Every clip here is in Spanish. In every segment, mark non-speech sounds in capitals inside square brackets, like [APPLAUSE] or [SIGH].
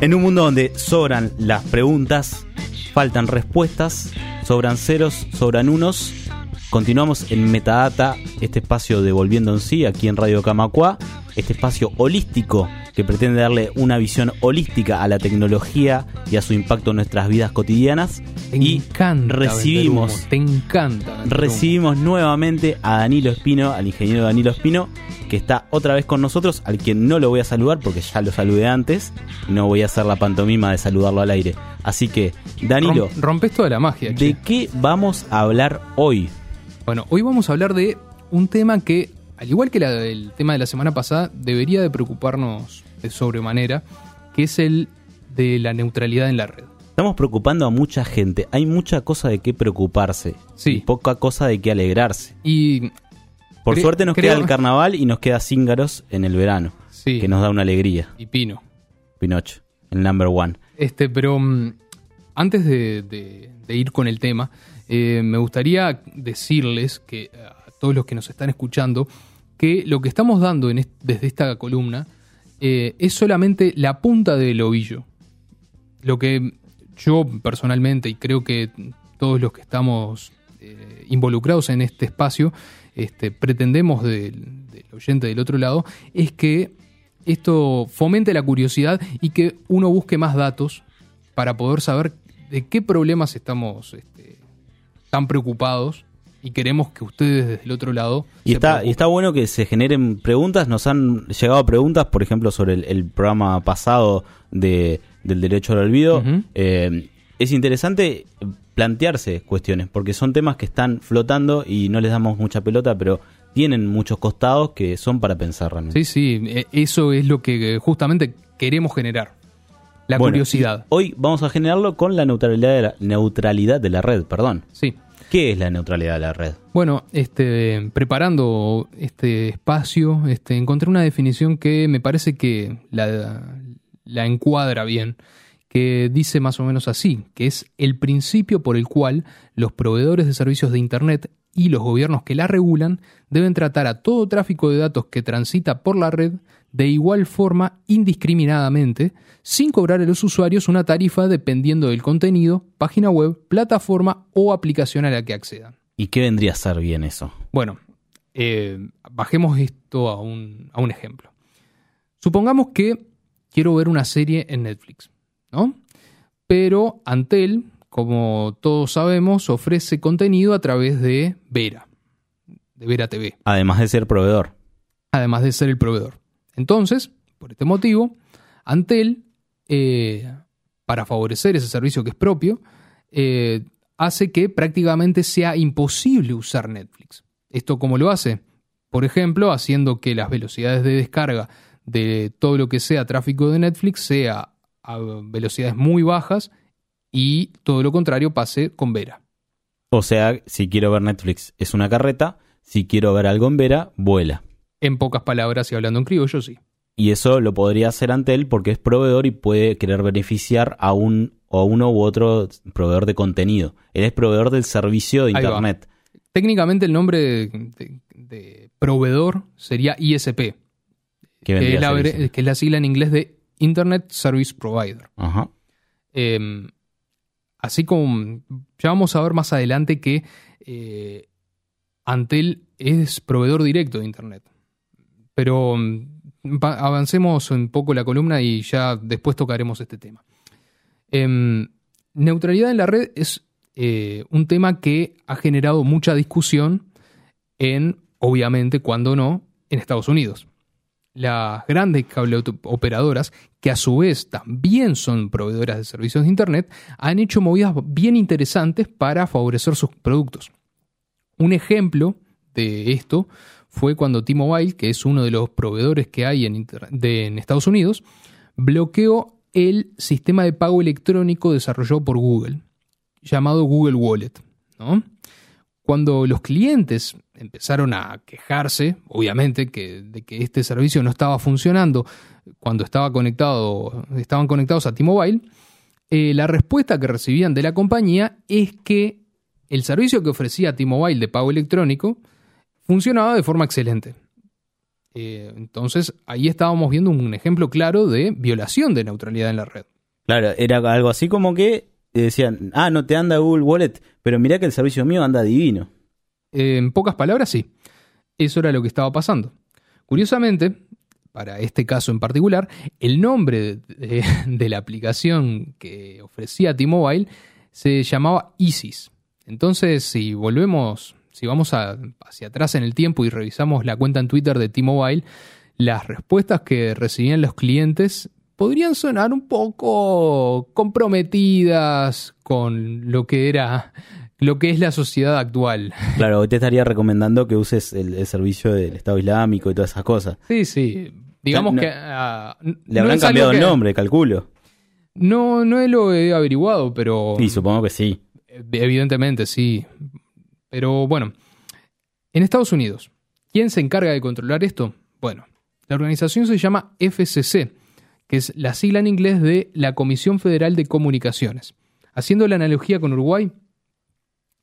En un mundo donde sobran las preguntas, faltan respuestas, sobran ceros, sobran unos, continuamos en Metadata, este espacio de Volviendo en sí, aquí en Radio Camacua, este espacio holístico que pretende darle una visión holística a la tecnología y a su impacto en nuestras vidas cotidianas. Te y encanta recibimos, te encanta. recibimos nuevamente a Danilo Espino, al ingeniero Danilo Espino, que está otra vez con nosotros, al quien no lo voy a saludar porque ya lo saludé antes, no voy a hacer la pantomima de saludarlo al aire. Así que, Danilo, Rom- rompes toda la magia. che. ¿de qué vamos a hablar hoy? Bueno, hoy vamos a hablar de un tema que, al igual que la- el tema de la semana pasada, debería de preocuparnos de sobremanera, que es el de la neutralidad en la red. Estamos preocupando a mucha gente, hay mucha cosa de qué preocuparse, Sí. y poca cosa de qué alegrarse. Y Por suerte nos queda el carnaval y nos queda Cíngaros en el verano, sí, que nos da una alegría. y Pino. Pinocho, el number one. Este, pero mm, antes de, de- de ir con el tema, eh, me gustaría decirles que eh, todos los que nos están escuchando, que lo que estamos dando en desde esta columna eh, es solamente la punta del ovillo. Lo que yo personalmente, y creo que todos los que estamos eh, involucrados en este espacio, este, pretendemos del, del oyente del otro lado, es que esto fomente la curiosidad y que uno busque más datos para poder saber de qué problemas estamos este, tan preocupados y queremos que ustedes desde el otro lado Y está, y está bueno que se generen preguntas. Nos han llegado preguntas, por ejemplo, sobre el, el programa pasado de, del derecho al olvido. Eh, es interesante plantearse cuestiones, porque son temas que están flotando y no les damos mucha pelota, pero tienen muchos costados que son para pensar realmente. Sí, sí, eh, eso es lo que eh, justamente queremos generar. La Bueno, curiosidad. Hoy vamos a generarlo con la neutralidad de la, neutralidad de la red, perdón. Sí. ¿Qué es la neutralidad de la red? Bueno, este, preparando este espacio, este, encontré una definición que me parece que la, la encuadra bien, que dice más o menos así, que es el principio por el cual los proveedores de servicios de Internet y los gobiernos que la regulan deben tratar a todo tráfico de datos que transita por la red de igual forma indiscriminadamente, sin cobrar a los usuarios una tarifa dependiendo del contenido, página web, plataforma o aplicación a la que accedan. ¿Y qué vendría a ser bien eso? Bueno, eh, bajemos esto a un, a un ejemplo. Supongamos que quiero ver una serie en Netflix, ¿no? Pero Antel, como todos sabemos, ofrece contenido a través de Vera, de Vera TV, Además de ser proveedor. además de ser el proveedor. Entonces, por este motivo, Antel, eh, para favorecer ese servicio que es propio, eh, hace que prácticamente sea imposible usar Netflix. ¿Esto cómo lo hace? Por ejemplo, haciendo que las velocidades de descarga de todo lo que sea tráfico de Netflix sea a velocidades muy bajas y todo lo contrario pase con Vera. O sea, si quiero ver Netflix es una carreta, si quiero ver algo en Vera, vuela. En pocas palabras y hablando en criollo, sí. Y eso lo podría hacer Antel porque es proveedor y puede querer beneficiar a un o a uno u otro proveedor de contenido. Él es proveedor del servicio de Ahí va. Internet. Técnicamente el nombre de, de- de proveedor sería ISP, Que es, la, que es sigla en inglés de Internet Service Provider. Ajá. Eh, así como ya vamos a ver más adelante que eh, Antel es proveedor directo de Internet. Pero mm, va- avancemos un poco la columna y ya después tocaremos este tema. Em, neutralidad en la red es eh, un tema que ha generado mucha discusión en, obviamente, cuando no, en Estados Unidos. Las grandes cable operadoras, que a su vez también son proveedoras de servicios de Internet, han hecho movidas bien interesantes para favorecer sus productos. Un ejemplo de esto fue cuando T-Mobile, que es uno de los proveedores que hay en, en Estados Unidos, bloqueó el sistema de pago electrónico desarrollado por Google, llamado Google Wallet. Cuando los clientes empezaron a quejarse, obviamente, que, de que este servicio no estaba funcionando cuando estaba conectado, estaban conectados a T-Mobile, eh, la respuesta que recibían de la compañía es que el servicio que ofrecía T-Mobile de pago electrónico funcionaba de forma excelente. Eh, entonces ahí estábamos viendo un ejemplo claro de violación de neutralidad en la red. Claro, era algo así como que decían, ah, no te anda Google Wallet, pero mira que el servicio mío anda divino. en pocas palabras, sí. Eso era lo que estaba pasando. Curiosamente, para este caso en particular, el nombre de, de [LAUGHS] la aplicación que ofrecía T-Mobile se llamaba ISIS. Entonces, si volvemos, si vamos hacia atrás en el tiempo y revisamos la cuenta en Twitter de T-Mobile, las respuestas que recibían los clientes podrían sonar un poco comprometidas con lo que era lo que es la sociedad actual. [LAUGHS] Claro, hoy te estaría recomendando que uses el, servicio del Estado Islámico y todas esas cosas. Sí, sí. Digamos que... Ah, le habrán cambiado el nombre, calculo. No, no lo he averiguado, pero... Sí, supongo que sí. Evidentemente, sí. Pero bueno, en Estados Unidos, ¿quién se encarga de controlar esto? Bueno, la organización se llama FCC, que es la sigla en inglés de la Comisión Federal de Comunicaciones. Haciendo la analogía con Uruguay,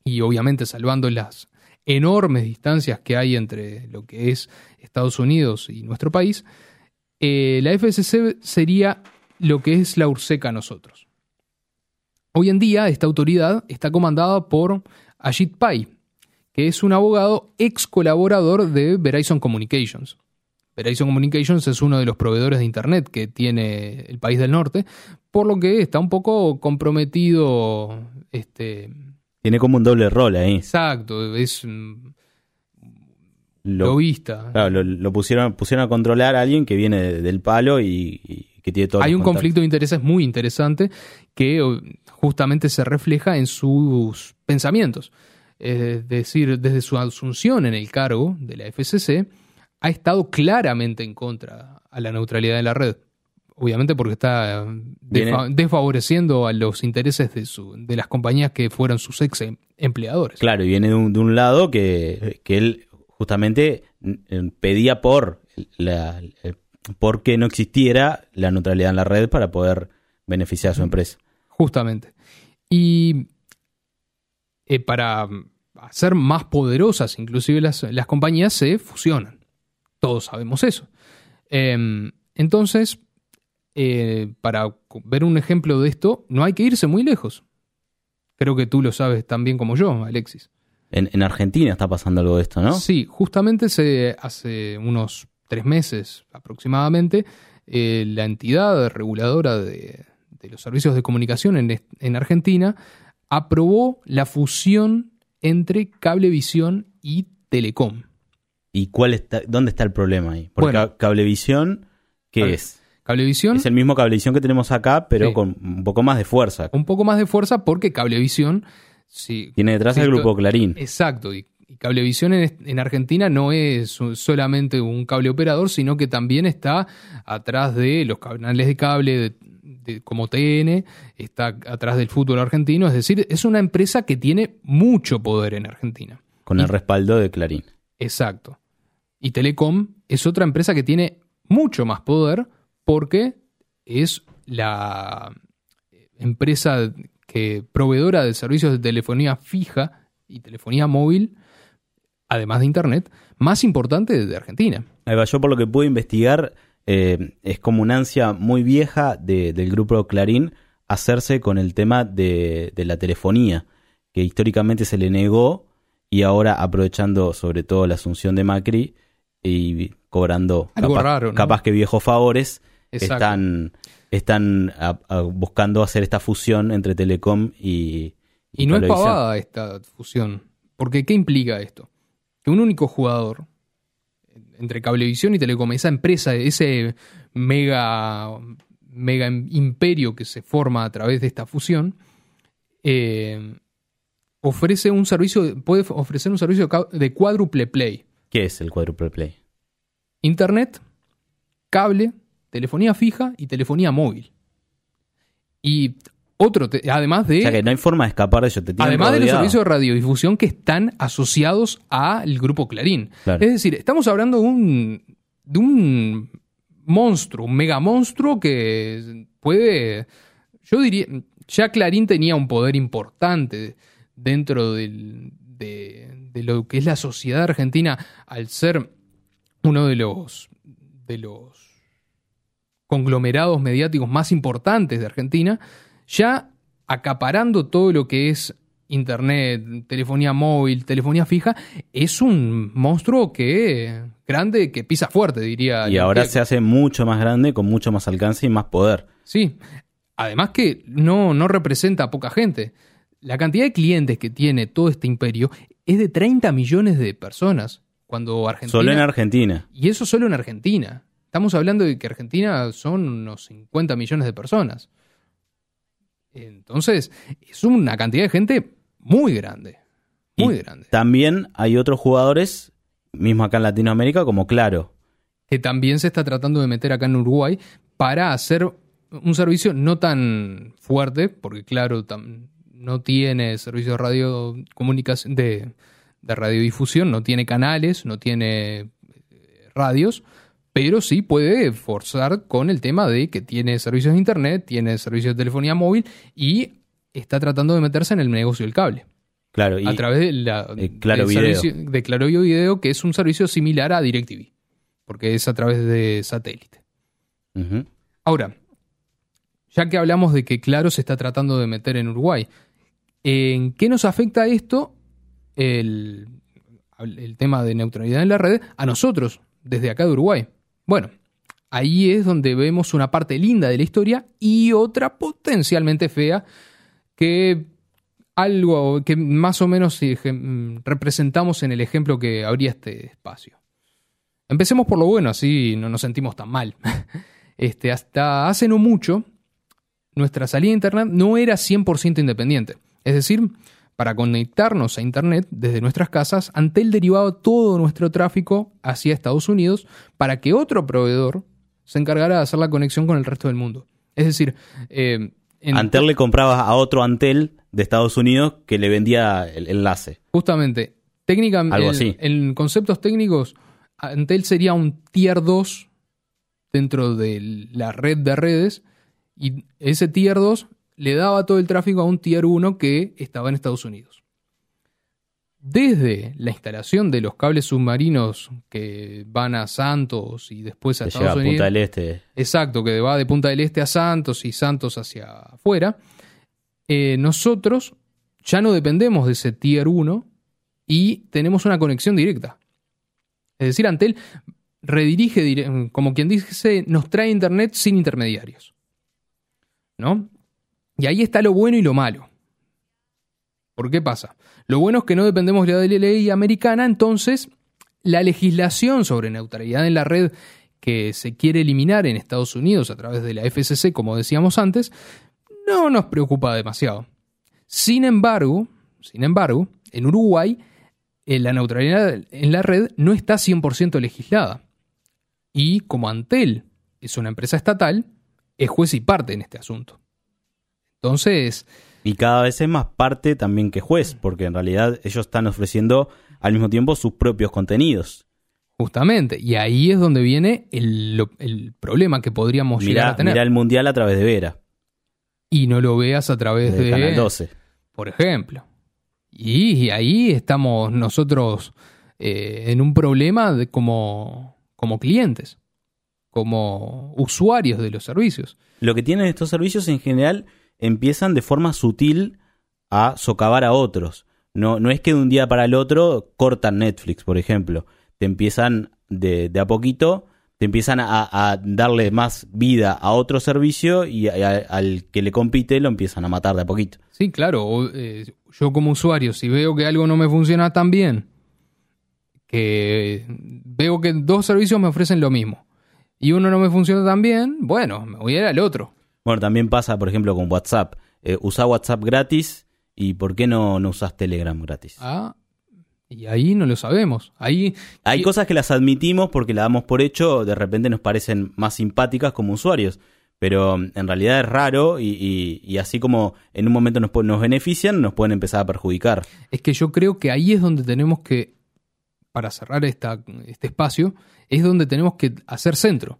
y obviamente salvando las enormes distancias que hay entre lo que es Estados Unidos y nuestro país, eh, la FCC sería lo que es la URSECA nosotros. Hoy en día esta autoridad está comandada por Ajit Pai, que es un abogado ex colaborador de Verizon Communications. Verizon Communications es uno de los proveedores de Internet que tiene el país del norte, por lo que está un poco comprometido. Este, tiene como un doble rol ahí. Exacto, es lo, vista. Claro, lo, pusieron, pusieron a controlar a alguien que viene del palo y, que tiene todo. Hay un conflicto de intereses muy interesante que justamente se refleja en sus pensamientos. Es decir, desde su asunción en el cargo de la FCC, ha estado claramente en contra a la neutralidad de la red. Obviamente porque está desfavoreciendo a los intereses de, su, de las compañías que fueron sus ex em, empleadores. Claro, y viene de un, lado que, él justamente pedía por la, porque no existiera la neutralidad en la red para poder beneficiar a su empresa. Justamente. Y eh, para hacer más poderosas, inclusive las, compañías se fusionan. Todos sabemos eso. Em, entonces, eh, para ver un ejemplo de esto, no hay que irse muy lejos. Creo que tú lo sabes tan bien como yo, Alexis. En, Argentina está pasando algo de esto, ¿no? Sí, justamente se, hace unos tres meses aproximadamente, eh, la entidad reguladora de, los servicios de comunicación en, Argentina aprobó la fusión entre Cablevisión y Telecom. ¿Y cuál está, dónde está el problema ahí? Porque Cablevisión, ¿qué es? Cablevisión. Es el mismo Cablevisión que tenemos acá, pero con un poco más de fuerza. Un poco más de fuerza porque Cablevisión. Sí, Tiene detrás el grupo Clarín. Exacto. Y, Cablevisión en, Argentina no es solamente un cable operador, sino que también está atrás de los canales de cable como TN, está atrás del fútbol argentino. Es decir, es una empresa que tiene mucho poder en Argentina. Con el respaldo de Clarín. Exacto. Y Telecom es otra empresa que tiene mucho más poder porque es la empresa que proveedora de servicios de telefonía fija y telefonía móvil, además de Internet, más importante de Argentina. yo por lo que pude investigar, eh, es como una ansia muy vieja del grupo Clarín hacerse con el tema de, la telefonía, que históricamente se le negó y ahora aprovechando sobre todo la asunción de Macri y cobrando capaz que viejos favores, están, están buscando hacer esta fusión entre Telecom y... Y, no es pavada esta fusión, porque ¿qué implica esto? Que un único jugador, entre Cablevisión y Telecom, esa empresa, ese mega, mega imperio que se forma a través de esta fusión, eh, ofrece un servicio, puede ofrecer un servicio de cuádruple play. ¿Qué es el cuádruple play? Internet, cable, telefonía fija y telefonía móvil. Y otro, además de. O sea que no hay forma de escapar de eso. además de los servicios de radiodifusión que están asociados al grupo Clarín. Es decir, estamos hablando de un, de un monstruo, un mega monstruo que puede. Yo diría. Ya Clarín tenía un poder importante dentro de, de lo que es la sociedad argentina al ser uno de los, de los conglomerados mediáticos más importantes de Argentina, ya acaparando todo lo que es internet, telefonía móvil, telefonía fija, es un monstruo que grande, que pisa fuerte, diría. Y ahora se hace mucho más grande, con mucho más alcance y más poder. Sí, además que no, no representa a poca gente. La cantidad de clientes que tiene todo este imperio es de 30 millones de personas. Cuando Argentina, solo en Argentina. Y eso solo en Argentina. Estamos hablando de que Argentina son unos 50 millones de personas. Entonces, es una cantidad de gente muy grande. Muy grande. También hay otros jugadores, mismo acá en Latinoamérica, como Claro. Que también se está tratando de meter acá en Uruguay para hacer un servicio no tan fuerte, porque Claro no tiene servicio de radio comunicación de, de radiodifusión, no tiene canales, no tiene eh, radios, pero sí puede forzar con el tema de que tiene servicios de internet, tiene servicios de telefonía móvil y está tratando de meterse en el negocio del cable. Claro, y a través de la claro video. de Claro Video, que es un servicio similar a DirecTV, porque es a través de satélite. Ahora, ya que hablamos de que Claro se está tratando de meter en Uruguay, ¿en qué nos afecta esto el, tema de neutralidad en la red a nosotros, desde acá de Uruguay? Bueno, ahí es donde vemos una parte linda de la historia y otra potencialmente fea que algo que más o menos representamos en el ejemplo que habría este espacio. Empecemos por lo bueno, así no nos sentimos tan mal. [LAUGHS] Este, hasta hace no mucho, nuestra salida a Internet no era 100% independiente. Es decir, para conectarnos a Internet desde nuestras casas, Antel derivaba todo nuestro tráfico hacia Estados Unidos para que otro proveedor se encargara de hacer la conexión con el resto del mundo. Es decir, eh, Antel le compraba a otro Antel de Estados Unidos que le vendía el enlace. Justamente, técnicamente, en conceptos técnicos, Antel sería un tier 2 dentro de la red de redes y ese tier 2 le daba todo el tráfico a un Tier 1 que estaba en Estados Unidos. Desde la instalación de los cables submarinos que van a Santos y después a Estados Unidos. Punta del Este. Exacto, que va de Punta del Este a Santos y Santos hacia afuera. Eh, nosotros ya no dependemos de ese Tier 1 y tenemos una conexión directa. Es decir, Antel redirige, como quien dice, nos trae Internet sin intermediarios. ¿No? Y ahí está lo bueno y lo malo. ¿Por qué pasa? Lo bueno es que no dependemos de la ley americana, entonces la legislación sobre neutralidad en la red que se quiere eliminar en Estados Unidos a través de la FCC, como decíamos antes, no nos preocupa demasiado. Sin embargo, sin embargo, en Uruguay eh, la neutralidad en la red no está 100% legislada. Y como Antel es una empresa estatal, es juez y parte en este asunto. Entonces... Y cada vez es más parte también que juez, porque en realidad ellos están ofreciendo al mismo tiempo sus propios contenidos. Justamente, y ahí es donde viene el, problema que podríamos llegar a tener. Mira el mundial a través de Vera. Y no lo veas a través de. Canal 12. Por ejemplo. Y, ahí estamos nosotros eh, en un problema de como, como clientes, como usuarios de los servicios. Lo que tienen estos servicios en general empiezan de forma sutil a socavar a otros. No, no es que de un día para el otro cortan Netflix, por ejemplo. Te empiezan de, a poquito, te empiezan a, darle más vida a otro servicio y al que le compite lo empiezan a matar de a poquito. Sí, claro. Eh, yo como usuario, si veo que algo no me funciona tan bien, que veo que dos servicios me ofrecen lo mismo y uno no me funciona tan bien, bueno, me voy a ir al otro. Bueno, también pasa, por ejemplo, con WhatsApp. Eh, usa WhatsApp gratis y ¿por qué no, no usas Telegram gratis? Ah, y ahí no lo sabemos. Ahí Hay cosas que las admitimos porque las damos por hecho, de repente nos parecen más simpáticas como usuarios. Pero mm, en realidad es raro y, y- y así como en un momento nos benefician, nos pueden empezar a perjudicar. Es que yo creo que ahí es donde tenemos que, para cerrar esta, este espacio, es donde tenemos que hacer centro.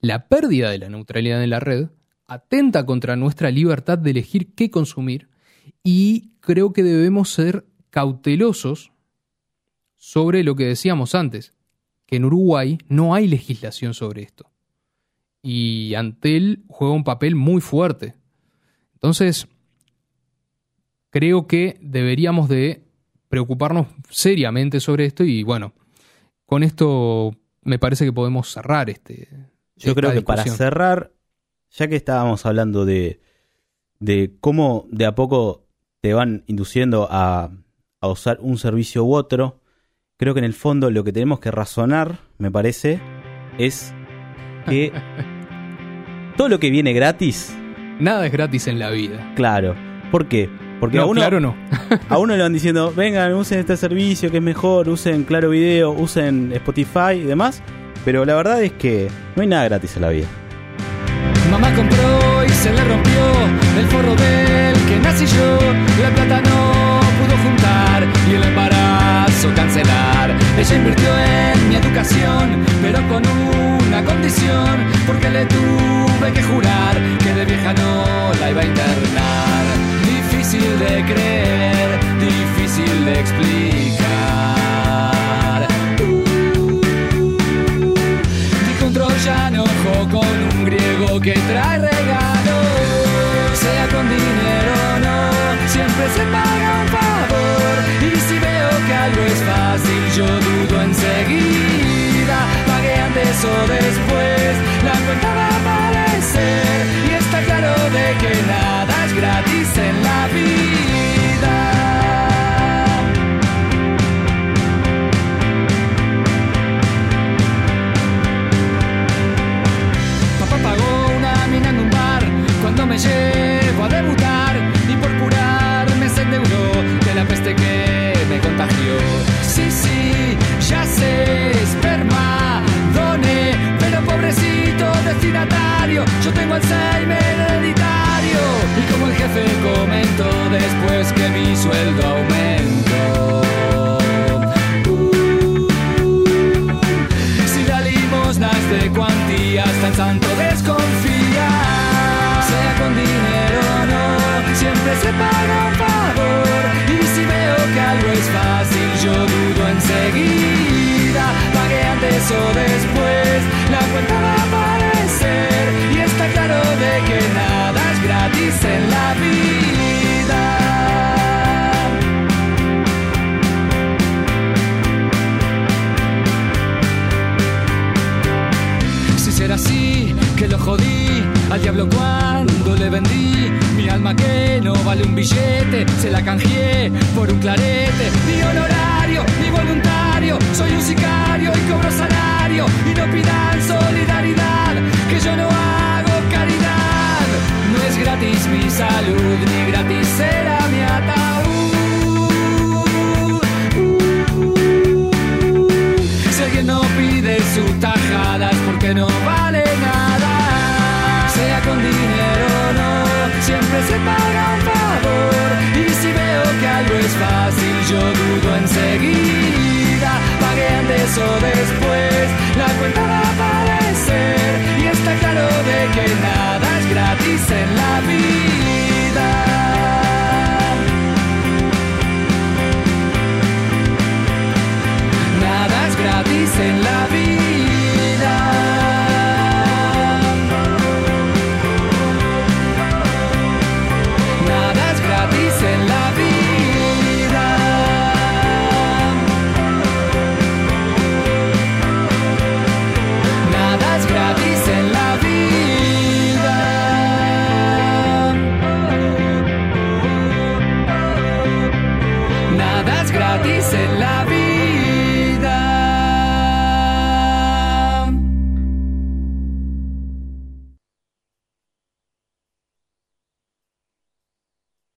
La pérdida de la neutralidad en la red atenta contra nuestra libertad de elegir qué consumir y creo que debemos ser cautelosos sobre lo que decíamos antes, que en Uruguay no hay legislación sobre esto. Y Antel juega un papel muy fuerte. Entonces, creo que deberíamos de preocuparnos seriamente sobre esto y bueno, con esto me parece que podemos cerrar este. Yo creo que para cerrar, ya que estábamos hablando de, de cómo de a poco te van induciendo a, a usar un servicio u otro, creo que en el fondo lo que tenemos que razonar, me parece, es que [LAUGHS] todo lo que viene gratis, Nada es gratis en la vida. claro. ¿Por qué? Porque No, a, uno, claro no. [LAUGHS] a uno le van diciendo, vengan, usen este servicio que es mejor, usen Claro Video, usen Spotify y demás, pero la verdad es que no hay nada gratis en la vida. Mamá compró y se le rompió el forro del que nací yo. La plata no pudo juntar y el embarazo cancelar. Ella invirtió en mi educación, pero con una condición, porque le tuve que jurar que de vieja no la iba a internar. Difícil de creer, difícil de explicar. Que trae regalos. Sea con dinero o no, siempre se paga un favor. Y si veo que algo es fácil, yo dudo enseguida. Pagué antes o después, la cuenta va